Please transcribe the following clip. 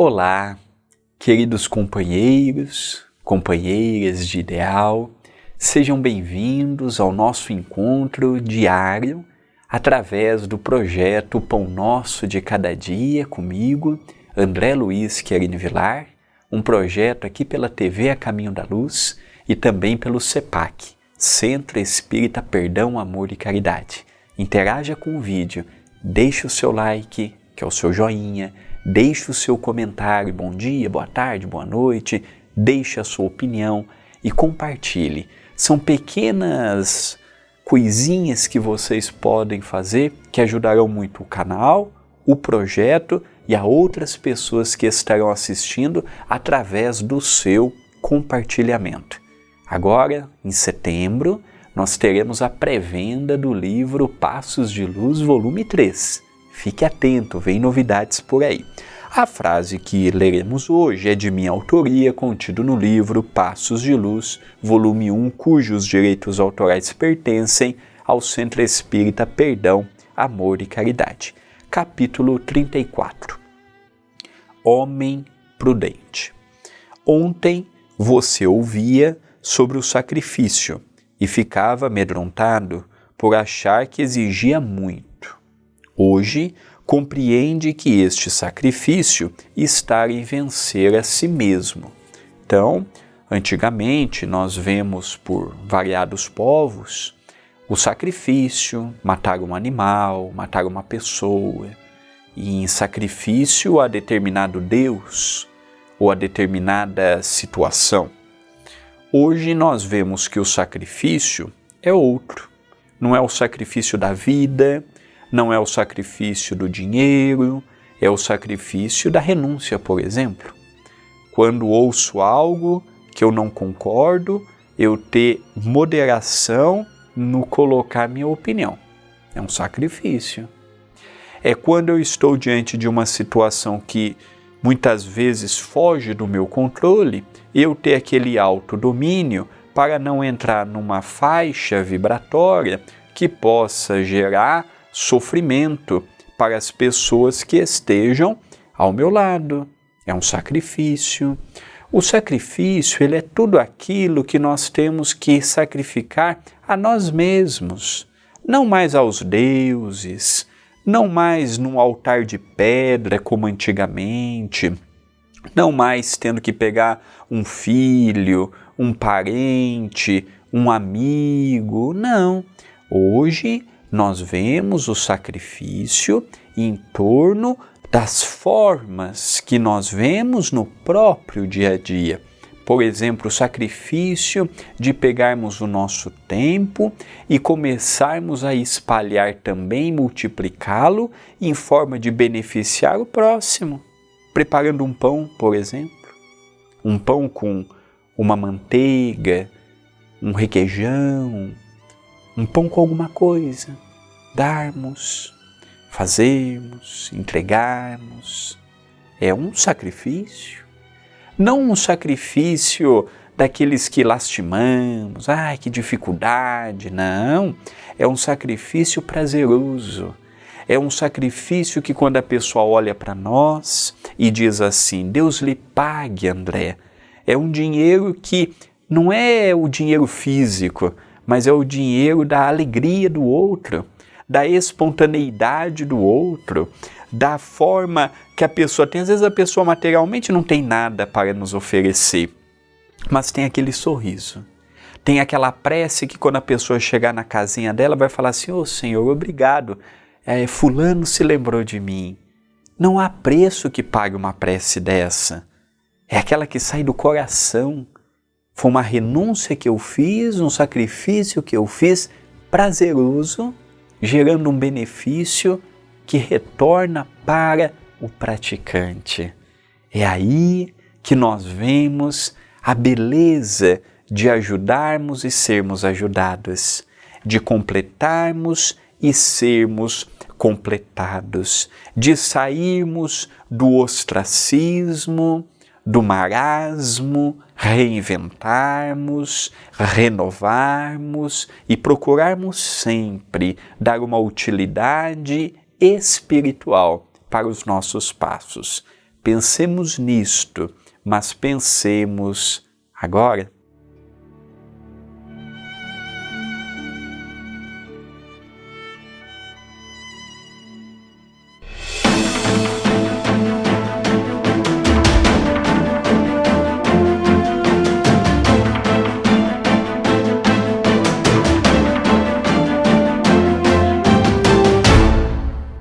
Olá, queridos companheiros, companheiras de ideal, sejam bem-vindos ao nosso encontro diário através do projeto Pão Nosso de Cada Dia comigo, André Luiz Querine Vilar, um projeto aqui pela TV A Caminho da Luz e também pelo CEPAC, Centro Espírita Perdão, Amor e Caridade. Interaja com o vídeo, deixe o seu like, que é o seu joinha, Deixe o seu comentário, bom dia, boa tarde, boa noite, deixe a sua opinião e compartilhe. São pequenas coisinhas que vocês podem fazer que ajudarão muito o canal, o projeto e a outras pessoas que estarão assistindo através do seu compartilhamento. Agora, em setembro, nós teremos a pré-venda do livro Passos de Luz, volume 3 Fique atento, vem novidades por aí. A frase que leremos hoje é de minha autoria, contido no livro Passos de Luz, volume 1, cujos direitos autorais pertencem ao Centro Espírita Perdão, Amor e Caridade. Capítulo 34 Homem Prudente. Ontem você ouvia sobre o sacrifício e ficava amedrontado por achar que exigia muito Hoje, compreende que este sacrifício está em vencer a si mesmo. Então, antigamente nós vemos por variados povos o sacrifício, matar um animal, matar uma pessoa, e em sacrifício a determinado Deus ou a determinada situação. Hoje nós vemos que o sacrifício é outro. Não é o sacrifício da vida, não é o sacrifício do dinheiro, é o sacrifício da renúncia, por exemplo. Quando ouço algo que eu não concordo, eu ter moderação no colocar minha opinião. É um sacrifício. É quando eu estou diante de uma situação que muitas vezes foge do meu controle, eu ter aquele autodomínio para não entrar numa faixa vibratória que possa gerar sofrimento para as pessoas que estejam ao meu lado. É um sacrifício. O sacrifício, ele é tudo aquilo que nós temos que sacrificar a nós mesmos, não mais aos deuses, não mais num altar de pedra como antigamente, não mais tendo que pegar um filho, um parente, um amigo, não. Hoje nós vemos o sacrifício em torno das formas que nós vemos no próprio dia a dia. Por exemplo, o sacrifício de pegarmos o nosso tempo e começarmos a espalhar também, multiplicá-lo em forma de beneficiar o próximo. Preparando um pão, por exemplo, um pão com uma manteiga, um requeijão, um pão com alguma coisa, darmos, fazermos, entregarmos. É um sacrifício. Não um sacrifício daqueles que lastimamos, ai que dificuldade, não. É um sacrifício prazeroso. É um sacrifício que, quando a pessoa olha para nós e diz assim: Deus lhe pague, André. É um dinheiro que não é o dinheiro físico, mas é o dinheiro da alegria do outro, da espontaneidade do outro, da forma que a pessoa tem. Às vezes a pessoa materialmente não tem nada para nos oferecer, mas tem aquele sorriso. Tem aquela prece que quando a pessoa chegar na casinha dela vai falar assim: Ô oh, Senhor, obrigado, é, Fulano se lembrou de mim. Não há preço que pague uma prece dessa. É aquela que sai do coração foi uma renúncia que eu fiz, um sacrifício que eu fiz prazeroso, gerando um benefício que retorna para o praticante. É aí que nós vemos a beleza de ajudarmos e sermos ajudados, de completarmos e sermos completados, de sairmos do ostracismo, do marasmo, reinventarmos, renovarmos e procurarmos sempre dar uma utilidade espiritual para os nossos passos, pensemos nisto, mas pensemos agora.